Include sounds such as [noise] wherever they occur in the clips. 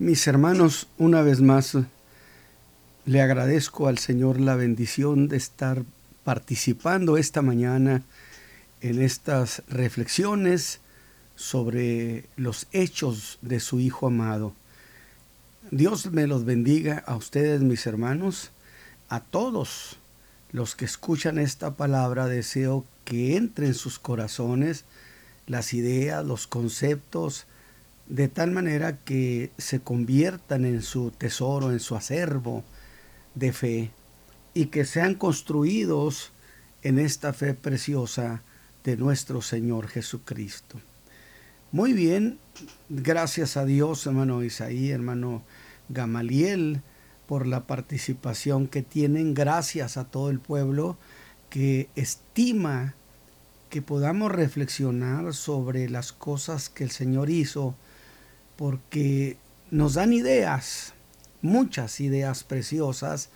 Mis hermanos, una vez más le agradezco al Señor la bendición de estar participando esta mañana en estas reflexiones sobre los hechos de su Hijo amado. Dios me los bendiga a ustedes, mis hermanos, a todos los que escuchan esta palabra. Deseo que entre en sus corazones las ideas, los conceptos, de tal manera que se conviertan en su tesoro, en su acervo de fe, y que sean construidos en esta fe preciosa de nuestro Señor Jesucristo. Muy bien, gracias a Dios, hermano Isaí, hermano Gamaliel, por la participación que tienen, gracias a todo el pueblo que estima que podamos reflexionar sobre las cosas que el Señor hizo porque nos dan ideas, muchas ideas preciosas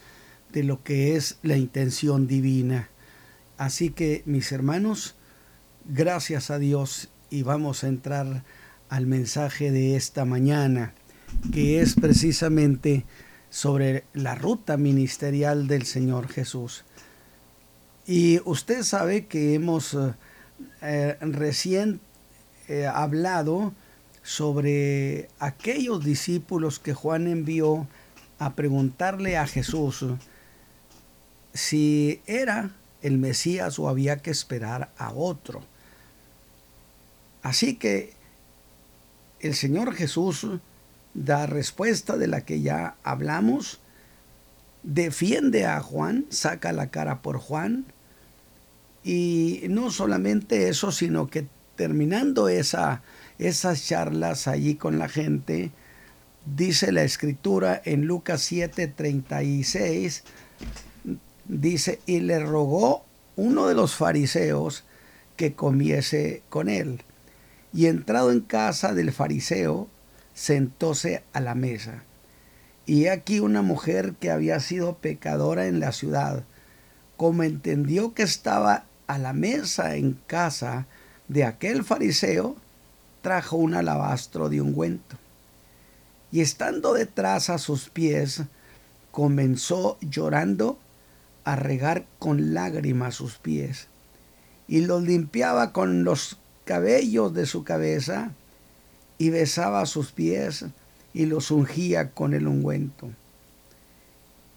de lo que es la intención divina. Así que mis hermanos, gracias a Dios y vamos a entrar al mensaje de esta mañana, que es precisamente sobre la ruta ministerial del Señor Jesús. Y usted sabe que hemos eh, recién eh, hablado sobre aquellos discípulos que Juan envió a preguntarle a Jesús si era el Mesías o había que esperar a otro. Así que el Señor Jesús da respuesta de la que ya hablamos, defiende a Juan, saca la cara por Juan, y no solamente eso, sino que terminando esa esas charlas allí con la gente, dice la escritura en Lucas 7:36, dice, y le rogó uno de los fariseos que comiese con él. Y entrado en casa del fariseo, sentóse a la mesa. Y aquí una mujer que había sido pecadora en la ciudad, como entendió que estaba a la mesa en casa de aquel fariseo, trajo un alabastro de ungüento. Y estando detrás a sus pies, comenzó llorando a regar con lágrimas sus pies, y los limpiaba con los cabellos de su cabeza, y besaba sus pies, y los ungía con el ungüento.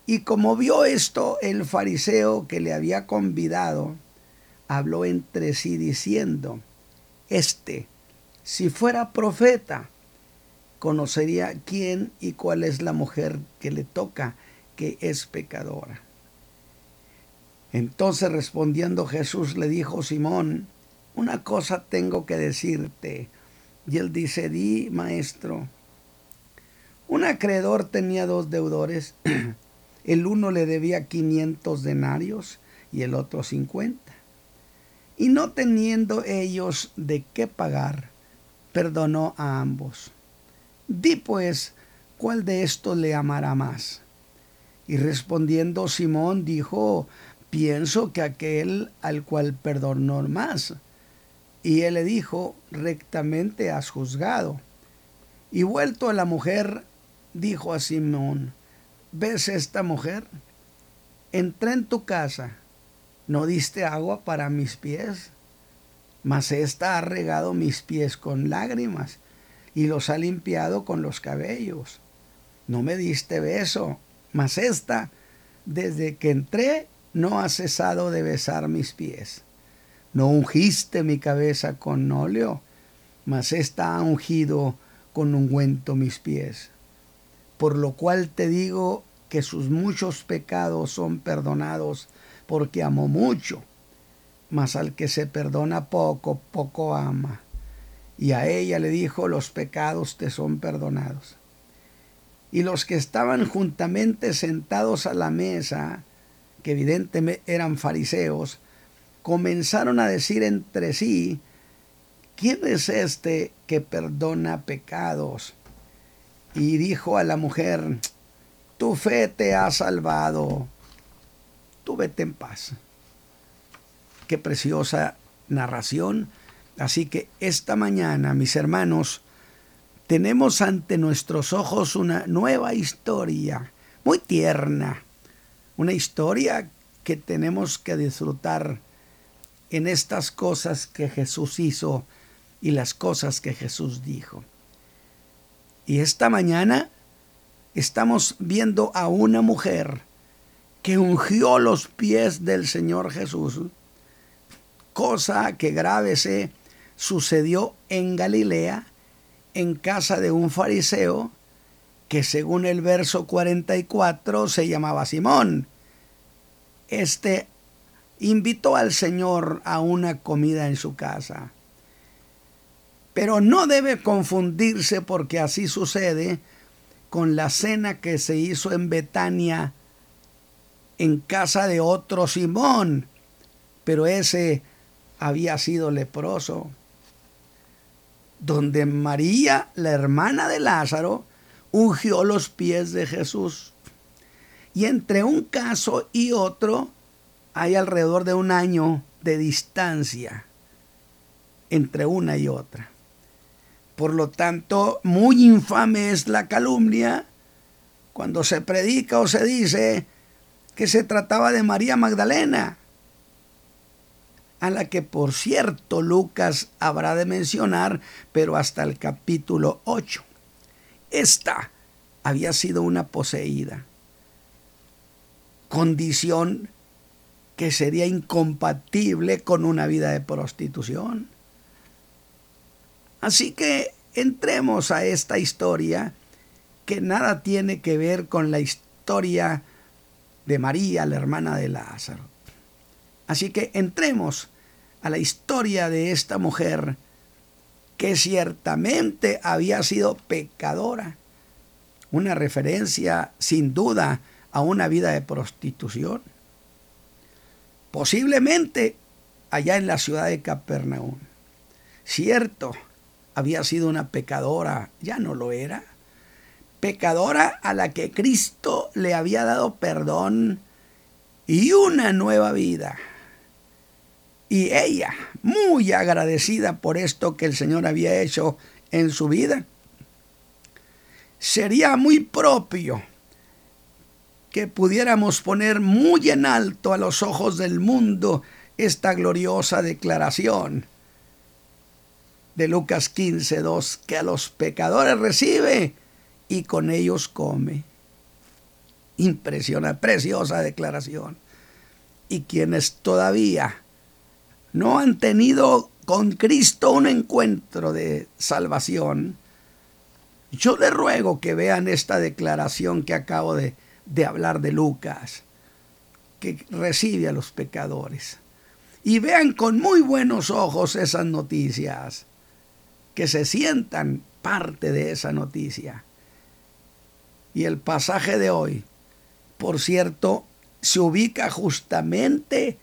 Y como vio esto el fariseo que le había convidado, habló entre sí diciendo, Este si fuera profeta, conocería quién y cuál es la mujer que le toca, que es pecadora. Entonces respondiendo Jesús le dijo, Simón, una cosa tengo que decirte. Y él dice, di, maestro. Un acreedor tenía dos deudores. [clears throat] El uno le debía 500 denarios y el otro 50. Y no teniendo ellos de qué pagar, perdonó a ambos. Di pues, ¿cuál de estos le amará más? Y respondiendo Simón dijo, pienso que aquel al cual perdonó más. Y él le dijo, rectamente has juzgado. Y vuelto a la mujer, dijo a Simón, ¿ves esta mujer? Entré en tu casa, ¿no diste agua para mis pies? Mas ésta ha regado mis pies con lágrimas y los ha limpiado con los cabellos. No me diste beso, mas ésta, desde que entré, no ha cesado de besar mis pies. No ungiste mi cabeza con óleo, mas ésta ha ungido con ungüento mis pies. Por lo cual te digo que sus muchos pecados son perdonados, porque amó mucho mas al que se perdona poco, poco ama. Y a ella le dijo, los pecados te son perdonados. Y los que estaban juntamente sentados a la mesa, que evidentemente eran fariseos, comenzaron a decir entre sí, ¿quién es este que perdona pecados? Y dijo a la mujer, tu fe te ha salvado, tú vete en paz. Qué preciosa narración. Así que esta mañana, mis hermanos, tenemos ante nuestros ojos una nueva historia, muy tierna, una historia que tenemos que disfrutar en estas cosas que Jesús hizo y las cosas que Jesús dijo. Y esta mañana estamos viendo a una mujer que ungió los pies del Señor Jesús, cosa que grave se sucedió en Galilea, en casa de un fariseo, que según el verso 44 se llamaba Simón. Este invitó al Señor a una comida en su casa. Pero no debe confundirse porque así sucede con la cena que se hizo en Betania en casa de otro Simón, pero ese había sido leproso, donde María, la hermana de Lázaro, ungió los pies de Jesús. Y entre un caso y otro hay alrededor de un año de distancia entre una y otra. Por lo tanto, muy infame es la calumnia cuando se predica o se dice que se trataba de María Magdalena, a la que por cierto Lucas habrá de mencionar, pero hasta el capítulo 8. Esta había sido una poseída, condición que sería incompatible con una vida de prostitución. Así que entremos a esta historia que nada tiene que ver con la historia de María, la hermana de Lázaro. Así que entremos a la historia de esta mujer que ciertamente había sido pecadora. Una referencia sin duda a una vida de prostitución. Posiblemente allá en la ciudad de Capernaum. Cierto, había sido una pecadora, ya no lo era pecadora a la que Cristo le había dado perdón y una nueva vida. Y ella, muy agradecida por esto que el Señor había hecho en su vida, sería muy propio que pudiéramos poner muy en alto a los ojos del mundo esta gloriosa declaración de Lucas 15, 2, que a los pecadores recibe y con ellos come. Impresiona, preciosa declaración. Y quienes todavía no han tenido con Cristo un encuentro de salvación, yo les ruego que vean esta declaración que acabo de, de hablar de Lucas, que recibe a los pecadores. Y vean con muy buenos ojos esas noticias, que se sientan parte de esa noticia. Y el pasaje de hoy, por cierto, se ubica justamente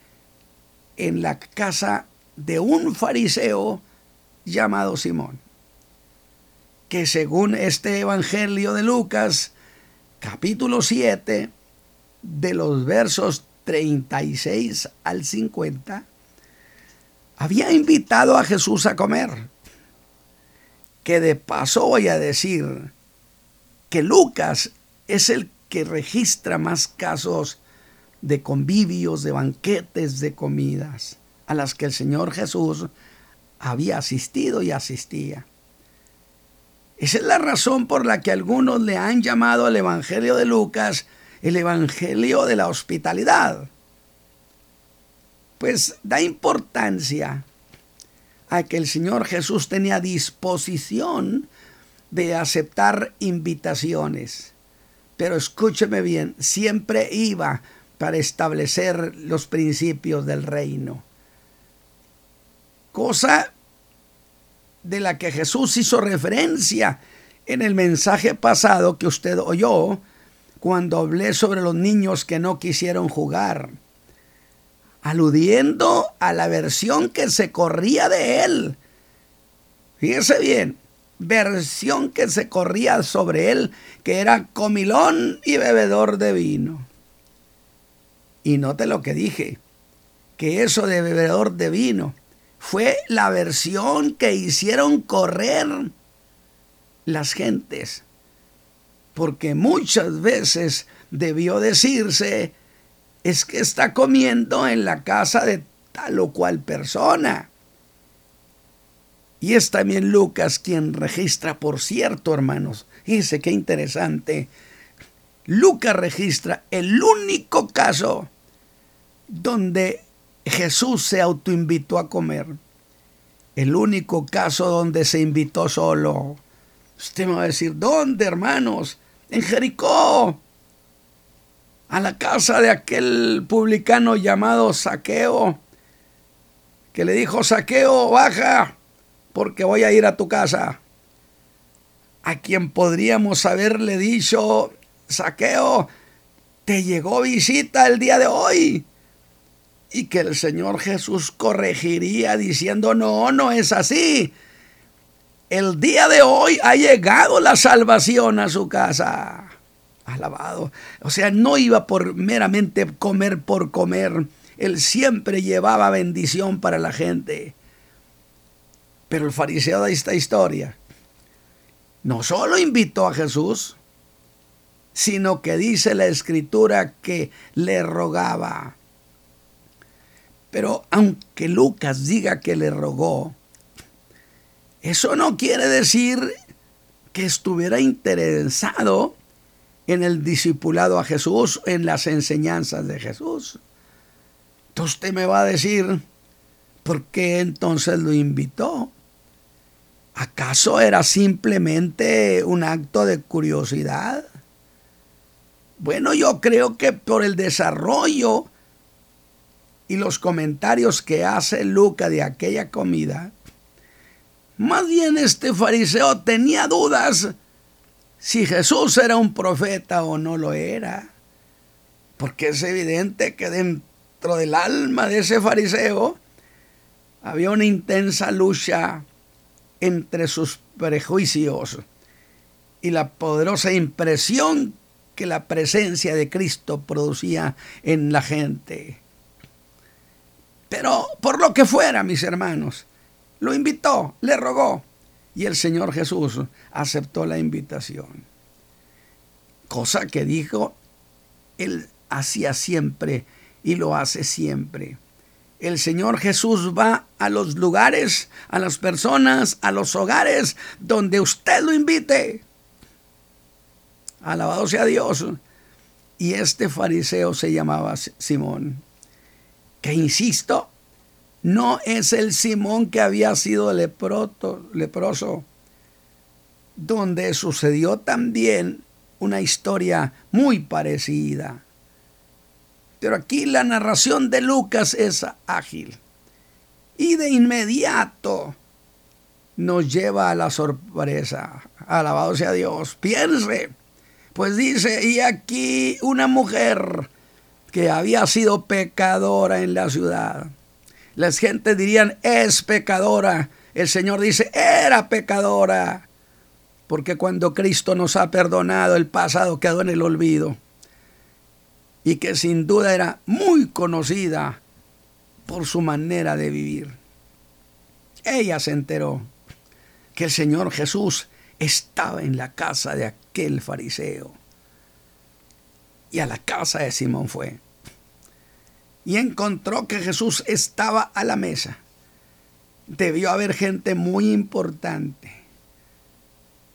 en la casa de un fariseo llamado Simón, que según este Evangelio de Lucas, capítulo 7, de los versos 36 al 50, había invitado a Jesús a comer. Que de paso voy a decir, que Lucas es el que registra más casos de convivios, de banquetes, de comidas, a las que el Señor Jesús había asistido y asistía. Esa es la razón por la que algunos le han llamado al Evangelio de Lucas el Evangelio de la hospitalidad. Pues da importancia a que el Señor Jesús tenía disposición de aceptar invitaciones. Pero escúcheme bien, siempre iba para establecer los principios del reino. Cosa de la que Jesús hizo referencia en el mensaje pasado que usted oyó cuando hablé sobre los niños que no quisieron jugar, aludiendo a la versión que se corría de él. Fíjese bien, versión que se corría sobre él, que era comilón y bebedor de vino. Y note lo que dije, que eso de bebedor de vino fue la versión que hicieron correr las gentes, porque muchas veces debió decirse, es que está comiendo en la casa de tal o cual persona. Y es también Lucas quien registra, por cierto, hermanos, dice qué interesante, Lucas registra el único caso donde Jesús se autoinvitó a comer. El único caso donde se invitó solo. Usted me va a decir, ¿dónde, hermanos? En Jericó. A la casa de aquel publicano llamado Saqueo, que le dijo, Saqueo, baja, porque voy a ir a tu casa. A quien podríamos haberle dicho, Saqueo, te llegó visita el día de hoy y que el Señor Jesús corregiría diciendo, no, no es así. El día de hoy ha llegado la salvación a su casa. Alabado. O sea, no iba por meramente comer por comer. Él siempre llevaba bendición para la gente. Pero el fariseo de esta historia no solo invitó a Jesús, sino que dice la escritura que le rogaba. Pero aunque Lucas diga que le rogó, eso no quiere decir que estuviera interesado en el discipulado a Jesús, en las enseñanzas de Jesús. Entonces usted me va a decir, ¿por qué entonces lo invitó? ¿Acaso era simplemente un acto de curiosidad? Bueno, yo creo que por el desarrollo y los comentarios que hace Luca de aquella comida, más bien este fariseo tenía dudas si Jesús era un profeta o no lo era. Porque es evidente que dentro del alma de ese fariseo había una intensa lucha entre sus prejuicios y la poderosa impresión que la presencia de Cristo producía en la gente. Pero por lo que fuera, mis hermanos, lo invitó, le rogó, y el Señor Jesús aceptó la invitación. Cosa que dijo, Él hacía siempre y lo hace siempre. El Señor Jesús va a los lugares, a las personas, a los hogares donde usted lo invite. Alabado sea Dios. Y este fariseo se llamaba Simón que insisto, no es el Simón que había sido leproso, donde sucedió también una historia muy parecida. Pero aquí la narración de Lucas es ágil y de inmediato nos lleva a la sorpresa. Alabado sea Dios. Piense, pues dice, y aquí una mujer que había sido pecadora en la ciudad. Las gentes dirían, es pecadora. El Señor dice, era pecadora. Porque cuando Cristo nos ha perdonado, el pasado quedó en el olvido. Y que sin duda era muy conocida por su manera de vivir. Ella se enteró que el Señor Jesús estaba en la casa de aquel fariseo. Y a la casa de Simón fue y encontró que Jesús estaba a la mesa. Debió haber gente muy importante.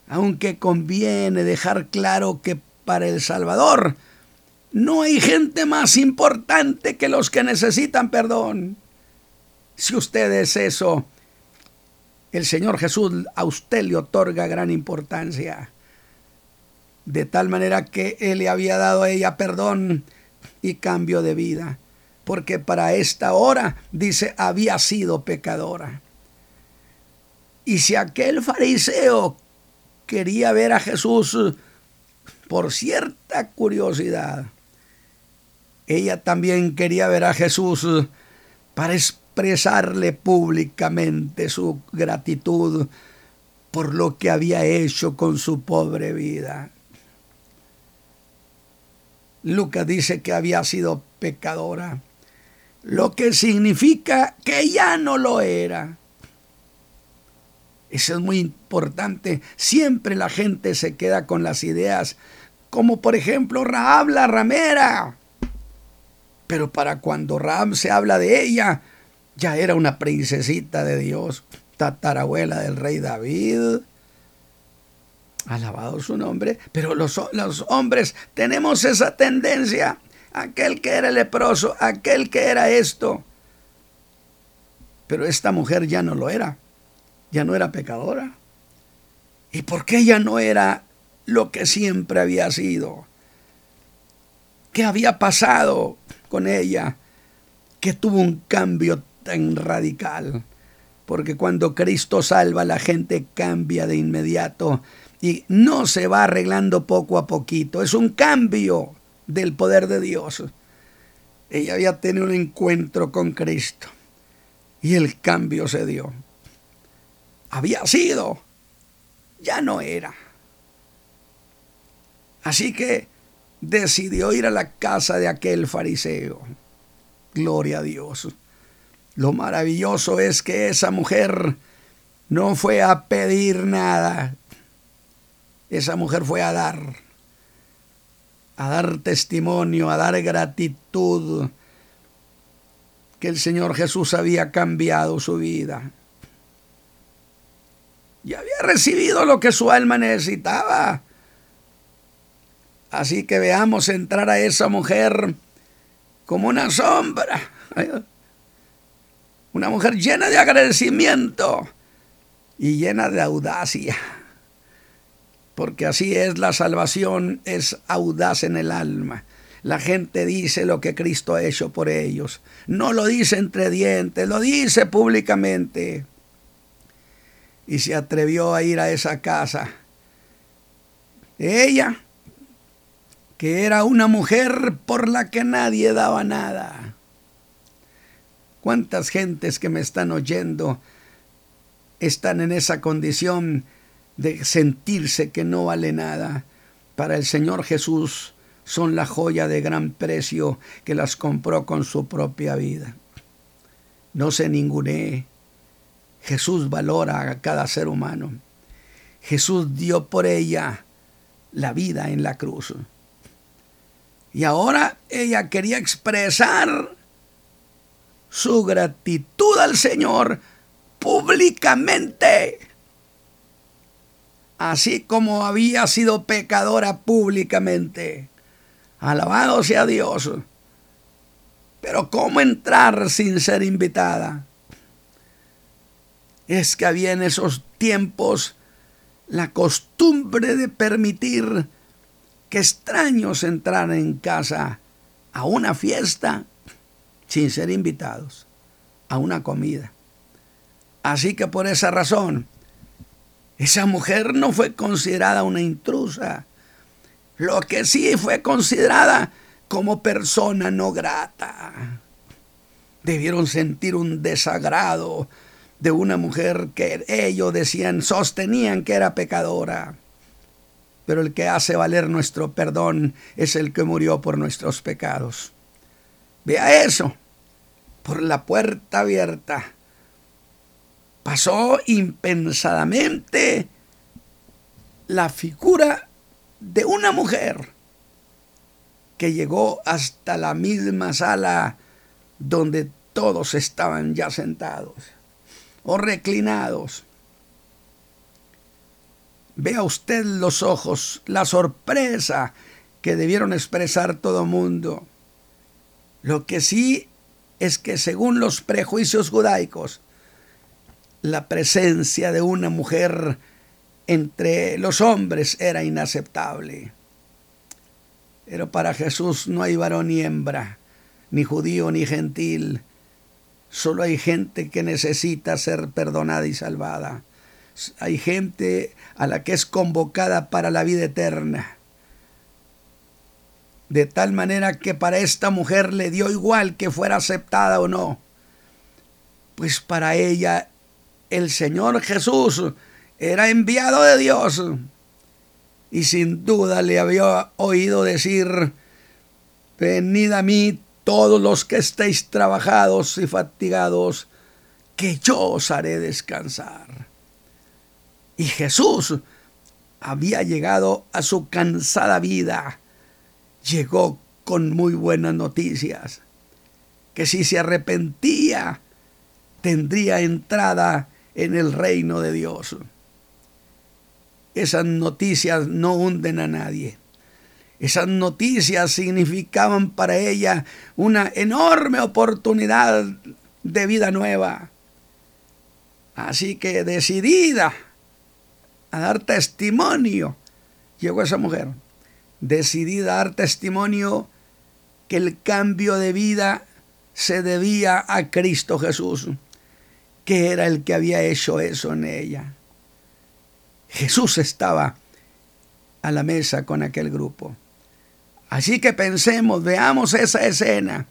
Aunque conviene dejar claro que para el Salvador no hay gente más importante que los que necesitan perdón. Si usted es eso, el Señor Jesús a usted le otorga gran importancia. De tal manera que Él le había dado a ella perdón y cambio de vida porque para esta hora, dice, había sido pecadora. Y si aquel fariseo quería ver a Jesús por cierta curiosidad, ella también quería ver a Jesús para expresarle públicamente su gratitud por lo que había hecho con su pobre vida. Lucas dice que había sido pecadora lo que significa que ya no lo era. Eso es muy importante. Siempre la gente se queda con las ideas, como por ejemplo Raab la ramera. Pero para cuando Raab se habla de ella, ya era una princesita de Dios, tatarabuela del rey David. Alabado su nombre. Pero los, los hombres tenemos esa tendencia. Aquel que era leproso, aquel que era esto. Pero esta mujer ya no lo era ya no era pecadora. ¿Y por qué ya no era lo que siempre había sido? ¿Qué había pasado con ella que tuvo un cambio tan radical? Porque cuando Cristo salva, la gente cambia de inmediato y no se va arreglando poco a poquito. Es un cambio del poder de Dios. Ella había tenido un encuentro con Cristo y el cambio se dio había sido, ya no era. Así que decidió ir a la casa de aquel fariseo. Gloria a Dios. Lo maravilloso es que esa mujer no fue a pedir nada. Esa mujer fue a dar, a dar testimonio, a dar gratitud que el Señor Jesús había cambiado su vida y había recibido lo que su alma necesitaba. Así que veamos entrar a esa mujer como una sombra. Una mujer llena de agradecimiento y llena de audacia. Porque así es la salvación, es audaz en el alma. La gente dice lo que Cristo ha hecho por ellos. No lo dice entre dientes, lo dice públicamente y se atrevió a ir a esa casa. Ella, que era una mujer por la que nadie daba nada. ¿Cuántas gentes que me están oyendo están en esa condición de sentirse que no vale nada? Para el Señor Jesús son la joya de gran precio que las compró con su propia vida. No se ningune Jesús valora a cada ser humano. Jesús dio por ella la vida en la cruz. Y ahora ella quería expresar su gratitud al Señor públicamente. Así como había sido pecadora públicamente. Alabado sea Dios. Pero ¿cómo entrar sin ser invitada? es que había en esos tiempos la costumbre de permitir que extraños entraran en casa a una fiesta sin ser invitados, a una comida. Así que por esa razón, esa mujer no fue considerada una intrusa, lo que sí fue considerada como persona no grata. Debieron sentir un desagrado de una mujer que ellos decían, sostenían que era pecadora. Pero el que hace valer nuestro perdón es el que murió por nuestros pecados. Vea eso, por la puerta abierta. Pasó impensadamente la figura de una mujer que llegó hasta la misma sala donde todos estaban ya sentados o reclinados. Vea usted los ojos, la sorpresa que debieron expresar todo mundo. Lo que sí es que según los prejuicios judaicos, la presencia de una mujer entre los hombres era inaceptable. Pero para Jesús no hay varón ni hembra, ni judío ni gentil, Solo hay gente que necesita ser perdonada y salvada. Hay gente a la que es convocada para la vida eterna. De tal manera que para esta mujer le dio igual que fuera aceptada o no. Pues para ella el Señor Jesús era enviado de Dios. Y sin duda le había oído decir, venid a mí todos los que estéis trabajados y fatigados, que yo os haré descansar. Y Jesús había llegado a su cansada vida. Llegó con muy buenas noticias. Que si se arrepentía, tendría entrada en el reino de Dios. Esas noticias no hunden a nadie. Esas noticias significaban para ella una enorme oportunidad de vida nueva. Así que decidida a dar testimonio, llegó esa mujer, decidida a dar testimonio que el cambio de vida se debía a Cristo Jesús, que era el que había hecho eso en ella. Jesús estaba a la mesa con aquel grupo. Así que pensemos, veamos esa escena.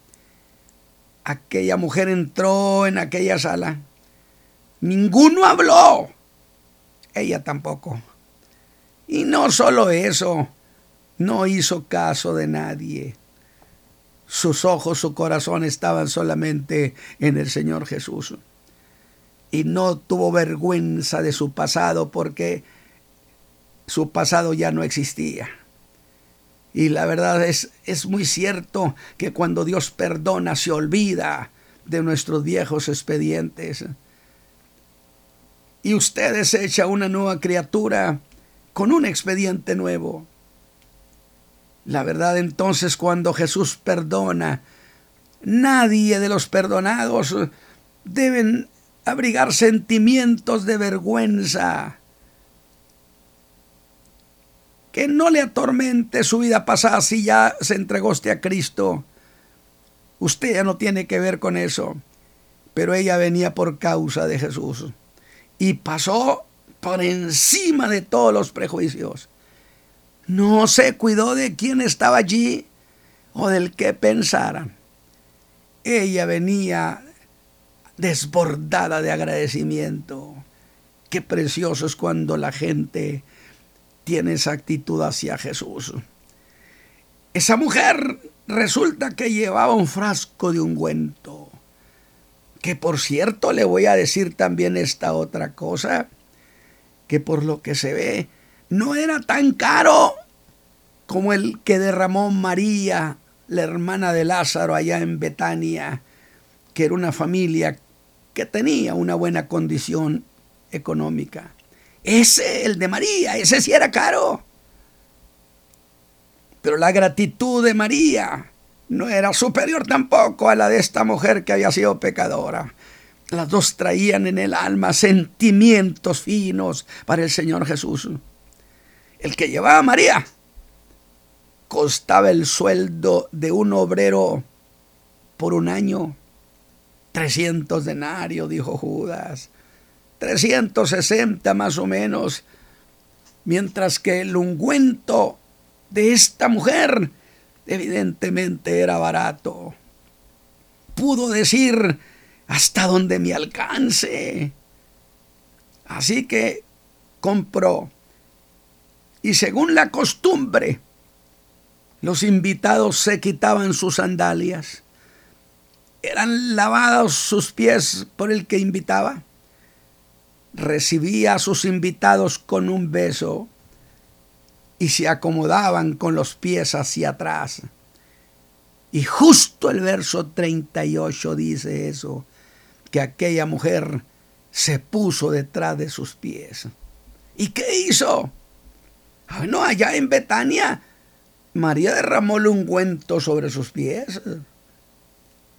Aquella mujer entró en aquella sala. Ninguno habló. Ella tampoco. Y no solo eso, no hizo caso de nadie. Sus ojos, su corazón estaban solamente en el Señor Jesús. Y no tuvo vergüenza de su pasado porque su pasado ya no existía. Y la verdad es, es muy cierto que cuando Dios perdona se olvida de nuestros viejos expedientes. Y usted desecha una nueva criatura con un expediente nuevo. La verdad entonces cuando Jesús perdona, nadie de los perdonados deben abrigar sentimientos de vergüenza que no le atormente su vida pasada si ya se entregó usted a Cristo. Usted ya no tiene que ver con eso. Pero ella venía por causa de Jesús. Y pasó por encima de todos los prejuicios. No se cuidó de quién estaba allí o del que pensaran. Ella venía desbordada de agradecimiento. Qué precioso es cuando la gente tiene esa actitud hacia Jesús. Esa mujer resulta que llevaba un frasco de ungüento. Que por cierto le voy a decir también esta otra cosa, que por lo que se ve no era tan caro como el que derramó María, la hermana de Lázaro allá en Betania, que era una familia que tenía una buena condición económica. Ese, el de María, ese sí era caro. Pero la gratitud de María no era superior tampoco a la de esta mujer que había sido pecadora. Las dos traían en el alma sentimientos finos para el Señor Jesús. El que llevaba a María costaba el sueldo de un obrero por un año. 300 denarios, dijo Judas. 360 más o menos, mientras que el ungüento de esta mujer evidentemente era barato. Pudo decir hasta donde me alcance. Así que compró. Y según la costumbre, los invitados se quitaban sus sandalias. Eran lavados sus pies por el que invitaba recibía a sus invitados con un beso y se acomodaban con los pies hacia atrás. Y justo el verso 38 dice eso, que aquella mujer se puso detrás de sus pies. ¿Y qué hizo? Ah, no, allá en Betania, María derramó un ungüento sobre sus pies.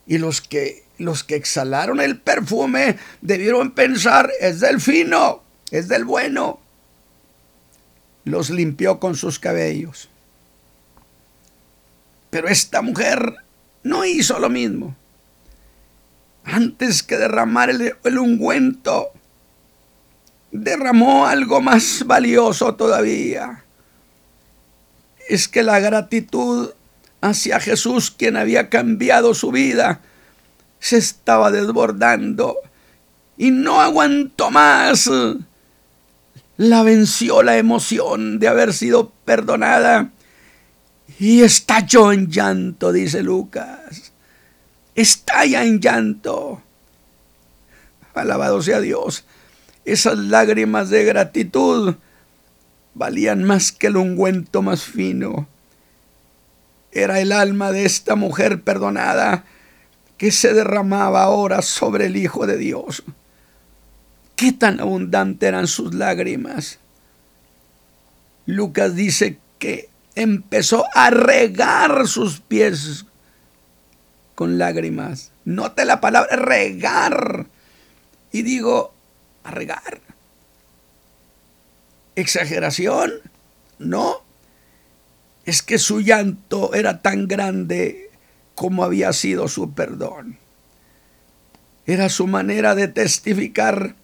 Y los que los que exhalaron el perfume debieron pensar, es del fino, es del bueno. Los limpió con sus cabellos. Pero esta mujer no hizo lo mismo. Antes que derramar el, el ungüento, derramó algo más valioso todavía. Es que la gratitud hacia Jesús, quien había cambiado su vida, se estaba desbordando y no aguantó más. La venció la emoción de haber sido perdonada y estalló en llanto, dice Lucas. Estalla en llanto. Alabado sea Dios. esas lágrimas de gratitud valían más que el ungüento más fino. Era el alma de esta mujer perdonada que se derramaba ahora sobre el Hijo de Dios. Qué tan abundante eran sus lágrimas. Lucas dice que empezó a regar sus pies con lágrimas. Note la palabra regar. Y digo, a regar. ¿Exageración? No. Es que su llanto era tan grande como había sido su perdón. Era su manera de testificar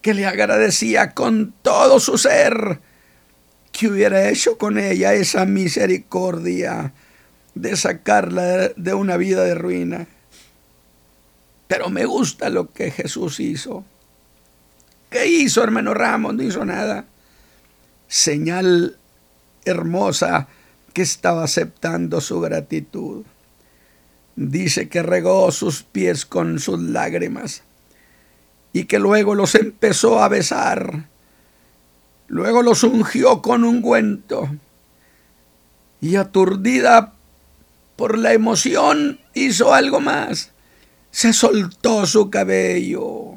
que le agradecía con todo su ser que hubiera hecho con ella esa misericordia de sacarla de una vida de ruina. Pero me gusta lo que Jesús hizo. ¿Qué hizo, hermano Ramos? No hizo nada. Señal hermosa que estaba aceptando su gratitud. Dice que regó sus pies con sus lágrimas y que luego los empezó a besar Luego los ungió con ungüento y aturdida por la emoción hizo algo más. Se soltó su cabello.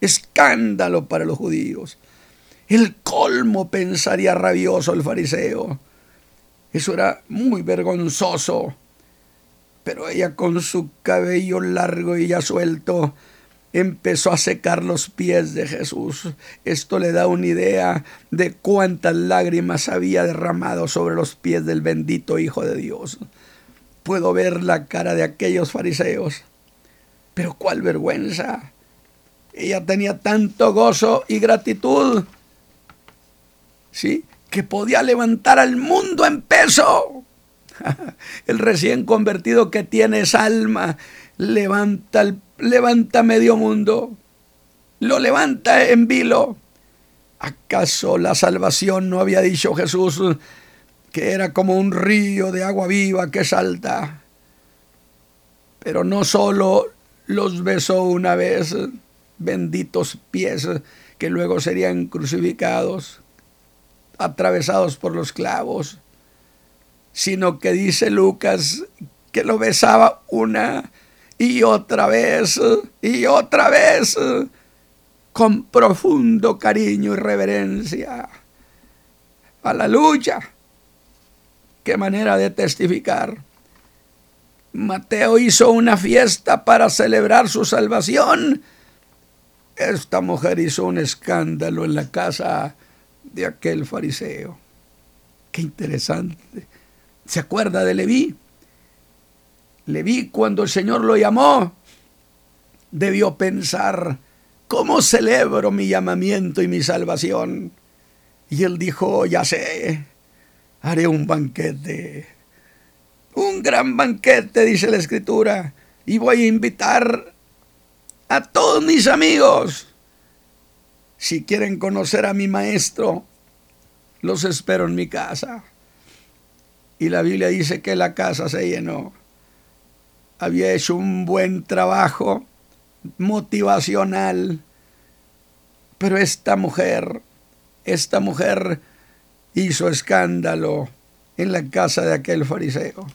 Escándalo para los judíos. El colmo pensaría rabioso el fariseo. Eso era muy vergonzoso. Pero ella con su cabello largo y ya suelto empezó a secar los pies de Jesús. Esto le da una idea de cuántas lágrimas había derramado sobre los pies del bendito Hijo de Dios. Puedo ver la cara de aquellos fariseos. Pero cuál vergüenza. Ella tenía tanto gozo y gratitud. ¿Sí? Que podía levantar al mundo en peso. [laughs] El recién convertido que tiene esa alma levanta levanta medio mundo, lo levanta en vilo. ¿Acaso la salvación no había dicho Jesús que era como un río de agua viva que salta? Pero no solo los besó una vez, benditos pies que luego serían crucificados, atravesados por los clavos, sino que dice Lucas que lo besaba una y otra vez y otra vez con profundo cariño y reverencia. Aleluya. Qué manera de testificar. Mateo hizo una fiesta para celebrar su salvación. Esta mujer hizo un escándalo en la casa de aquel fariseo. Qué interesante. ¿Se acuerda de Leví? Le vi cuando el Señor lo llamó, debió pensar, ¿cómo celebro mi llamamiento y mi salvación? Y él dijo, ya sé, haré un banquete, un gran banquete, dice la escritura, y voy a invitar a todos mis amigos. Si quieren conocer a mi maestro, los espero en mi casa. Y la Biblia dice que la casa se llenó había hecho un buen trabajo motivacional, pero esta mujer, esta mujer hizo escándalo en la casa de aquel fariseo.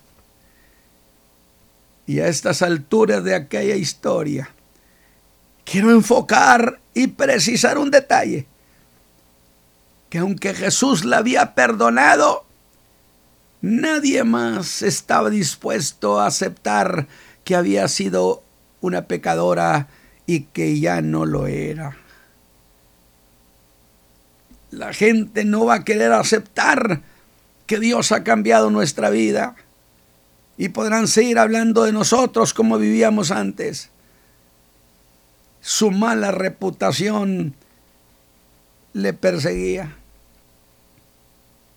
Y a estas alturas de aquella historia, quiero enfocar y precisar un detalle, que aunque Jesús la había perdonado, Nadie más estaba dispuesto a aceptar que había sido una pecadora y que ya no lo era. La gente no va a querer aceptar que Dios ha cambiado nuestra vida y podrán seguir hablando de nosotros como vivíamos antes. Su mala reputación le perseguía.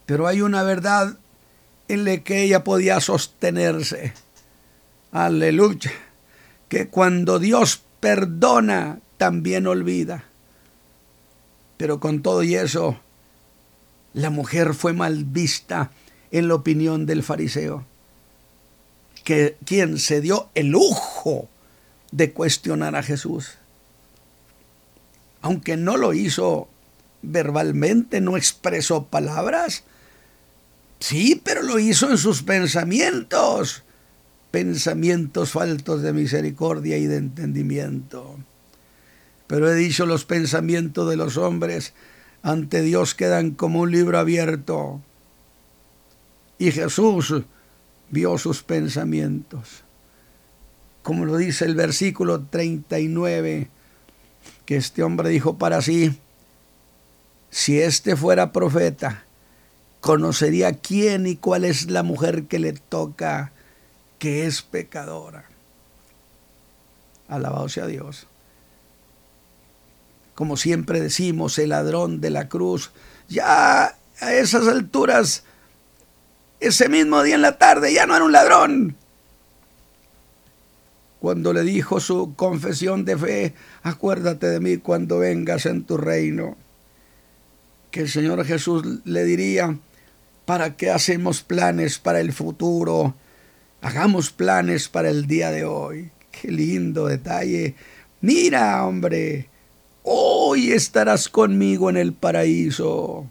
Pero hay una verdad en la que ella podía sostenerse. Aleluya. Que cuando Dios perdona, también olvida. Pero con todo y eso, la mujer fue mal vista en la opinión del fariseo, que quien se dio el lujo de cuestionar a Jesús. Aunque no lo hizo verbalmente, no expresó palabras. Sí, pero lo hizo en sus pensamientos, pensamientos faltos de misericordia y de entendimiento. Pero he dicho, los pensamientos de los hombres ante Dios quedan como un libro abierto. Y Jesús vio sus pensamientos. Como lo dice el versículo 39, que este hombre dijo para sí, si éste fuera profeta, conocería quién y cuál es la mujer que le toca, que es pecadora. Alabado sea Dios. Como siempre decimos, el ladrón de la cruz, ya a esas alturas, ese mismo día en la tarde, ya no era un ladrón. Cuando le dijo su confesión de fe, acuérdate de mí cuando vengas en tu reino que el Señor Jesús le diría, ¿para qué hacemos planes para el futuro? Hagamos planes para el día de hoy. Qué lindo detalle. Mira, hombre, hoy estarás conmigo en el paraíso.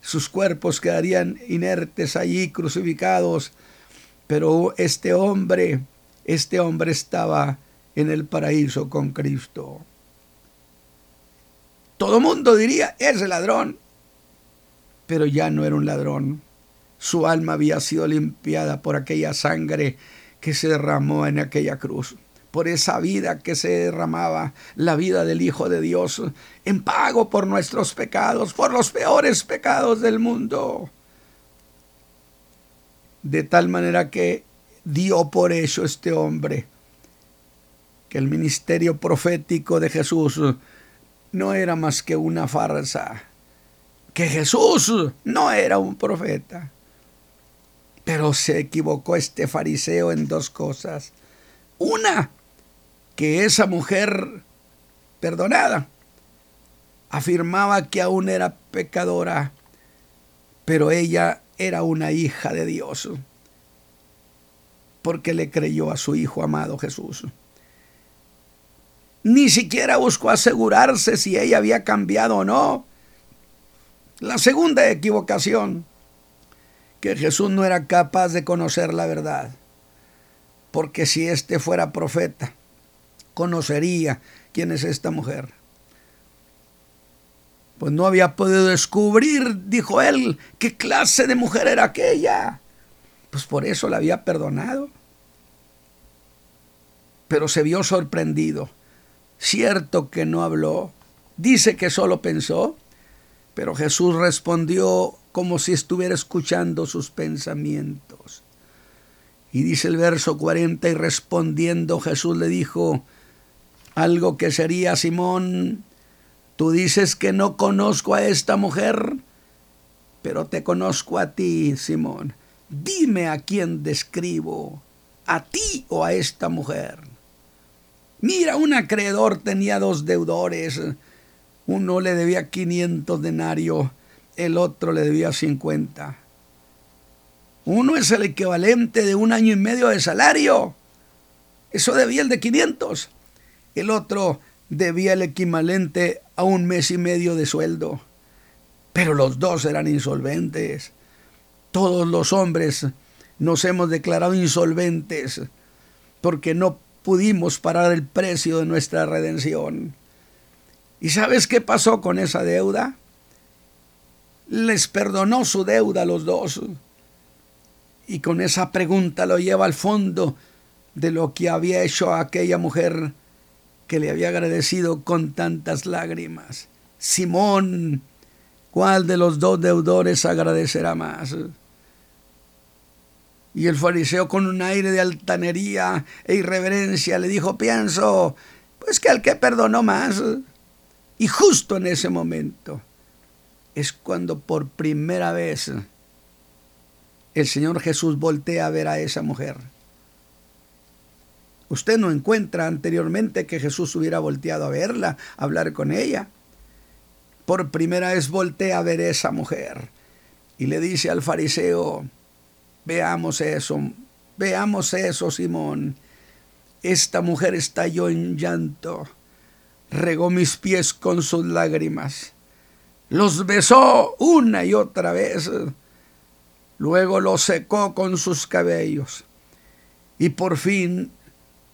Sus cuerpos quedarían inertes allí, crucificados, pero este hombre, este hombre estaba en el paraíso con Cristo. Todo mundo diría, es ladrón. Pero ya no era un ladrón. Su alma había sido limpiada por aquella sangre que se derramó en aquella cruz, por esa vida que se derramaba, la vida del Hijo de Dios, en pago por nuestros pecados, por los peores pecados del mundo. De tal manera que dio por eso este hombre, que el ministerio profético de Jesús no era más que una farsa, que Jesús no era un profeta. Pero se equivocó este fariseo en dos cosas. Una, que esa mujer perdonada afirmaba que aún era pecadora, pero ella era una hija de Dios, porque le creyó a su Hijo amado Jesús. Ni siquiera buscó asegurarse si ella había cambiado o no. La segunda equivocación, que Jesús no era capaz de conocer la verdad, porque si éste fuera profeta, conocería quién es esta mujer. Pues no había podido descubrir, dijo él, qué clase de mujer era aquella. Pues por eso la había perdonado. Pero se vio sorprendido Cierto que no habló, dice que solo pensó, pero Jesús respondió como si estuviera escuchando sus pensamientos. Y dice el verso 40, y respondiendo Jesús le dijo, algo que sería Simón, tú dices que no conozco a esta mujer, pero te conozco a ti, Simón. Dime a quién describo, a ti o a esta mujer. Mira, un acreedor tenía dos deudores. Uno le debía 500 denarios, el otro le debía 50. Uno es el equivalente de un año y medio de salario. Eso debía el de 500. El otro debía el equivalente a un mes y medio de sueldo. Pero los dos eran insolventes. Todos los hombres nos hemos declarado insolventes porque no pudimos parar el precio de nuestra redención. ¿Y sabes qué pasó con esa deuda? Les perdonó su deuda a los dos. Y con esa pregunta lo lleva al fondo de lo que había hecho aquella mujer que le había agradecido con tantas lágrimas. Simón, ¿cuál de los dos deudores agradecerá más? Y el fariseo con un aire de altanería e irreverencia le dijo, pienso, pues que al que perdonó más. Y justo en ese momento es cuando por primera vez el Señor Jesús voltea a ver a esa mujer. Usted no encuentra anteriormente que Jesús hubiera volteado a verla, a hablar con ella. Por primera vez voltea a ver a esa mujer y le dice al fariseo, Veamos eso, veamos eso, Simón. Esta mujer estalló en llanto regó mis pies con sus lágrimas, los besó una y otra vez, luego los secó con sus cabellos y por fin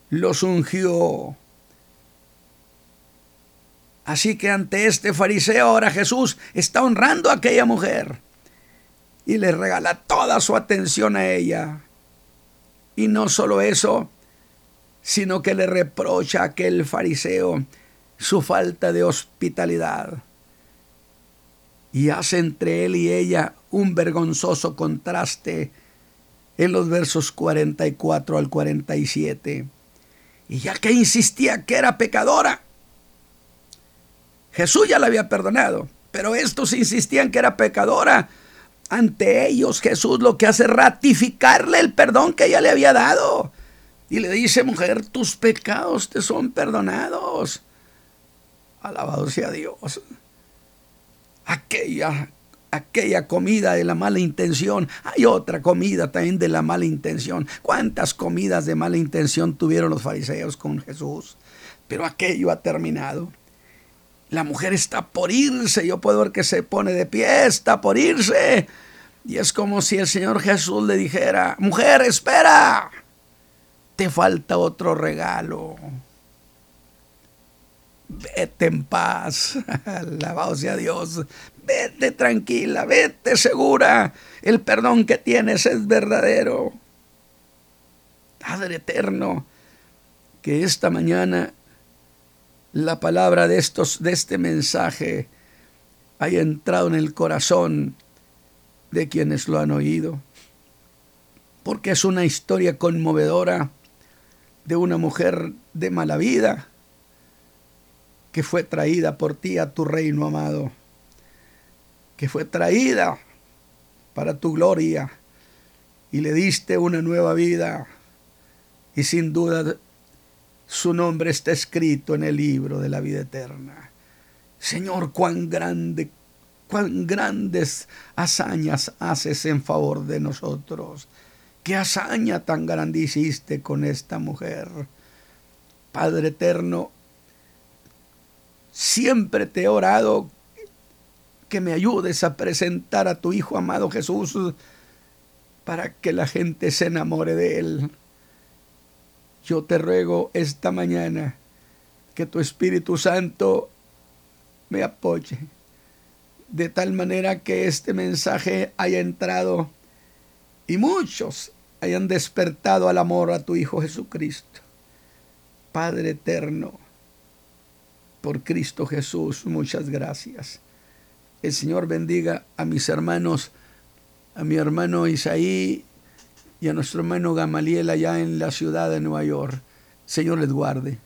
los ungió. Así que ante este fariseo ahora Jesús está honrando a aquella mujer y le regala toda su atención a ella. Y no solo eso, sino que le reprocha a aquel fariseo su falta de hospitalidad. Y hace entre él y ella un vergonzoso contraste en los versos 44 al 47. Y ya que insistía que era pecadora, Jesús ya la había perdonado, pero estos insistían que era pecadora. Ante ellos Jesús lo que hace es ratificarle el perdón que ella le había dado. Y le dice, mujer, tus pecados te son perdonados. Alabado sea Dios. Aquella, aquella comida de la mala intención. Hay otra comida también de la mala intención. ¿Cuántas comidas de mala intención tuvieron los fariseos con Jesús? Pero aquello ha terminado. La mujer está por irse. Yo puedo ver que se pone de pie, está por irse. Y es como si el Señor Jesús le dijera, mujer, espera. Te falta otro regalo vete en paz, [laughs] alabado sea Dios, vete tranquila, vete segura, el perdón que tienes es verdadero. Padre eterno, que esta mañana la palabra de estos de este mensaje haya entrado en el corazón de quienes lo han oído, porque es una historia conmovedora de una mujer de mala vida que fue traída por ti a tu reino amado, que fue traída para tu gloria y le diste una nueva vida y sin duda su nombre está escrito en el libro de la vida eterna. Señor, cuán grande, cuán grandes hazañas haces en favor de nosotros. Qué hazaña tan grande hiciste con esta mujer. Padre eterno, Siempre te he orado que me ayudes a presentar a tu Hijo amado Jesús para que la gente se enamore de Él. Yo te ruego esta mañana que tu Espíritu Santo me apoye, de tal manera que este mensaje haya entrado y muchos hayan despertado al amor a tu Hijo Jesucristo. Padre eterno, por Cristo Jesús. Muchas gracias. El Señor bendiga a mis hermanos, a mi hermano Isaí y a nuestro hermano Gamaliel allá en la ciudad de Nueva York. Señor les guarde.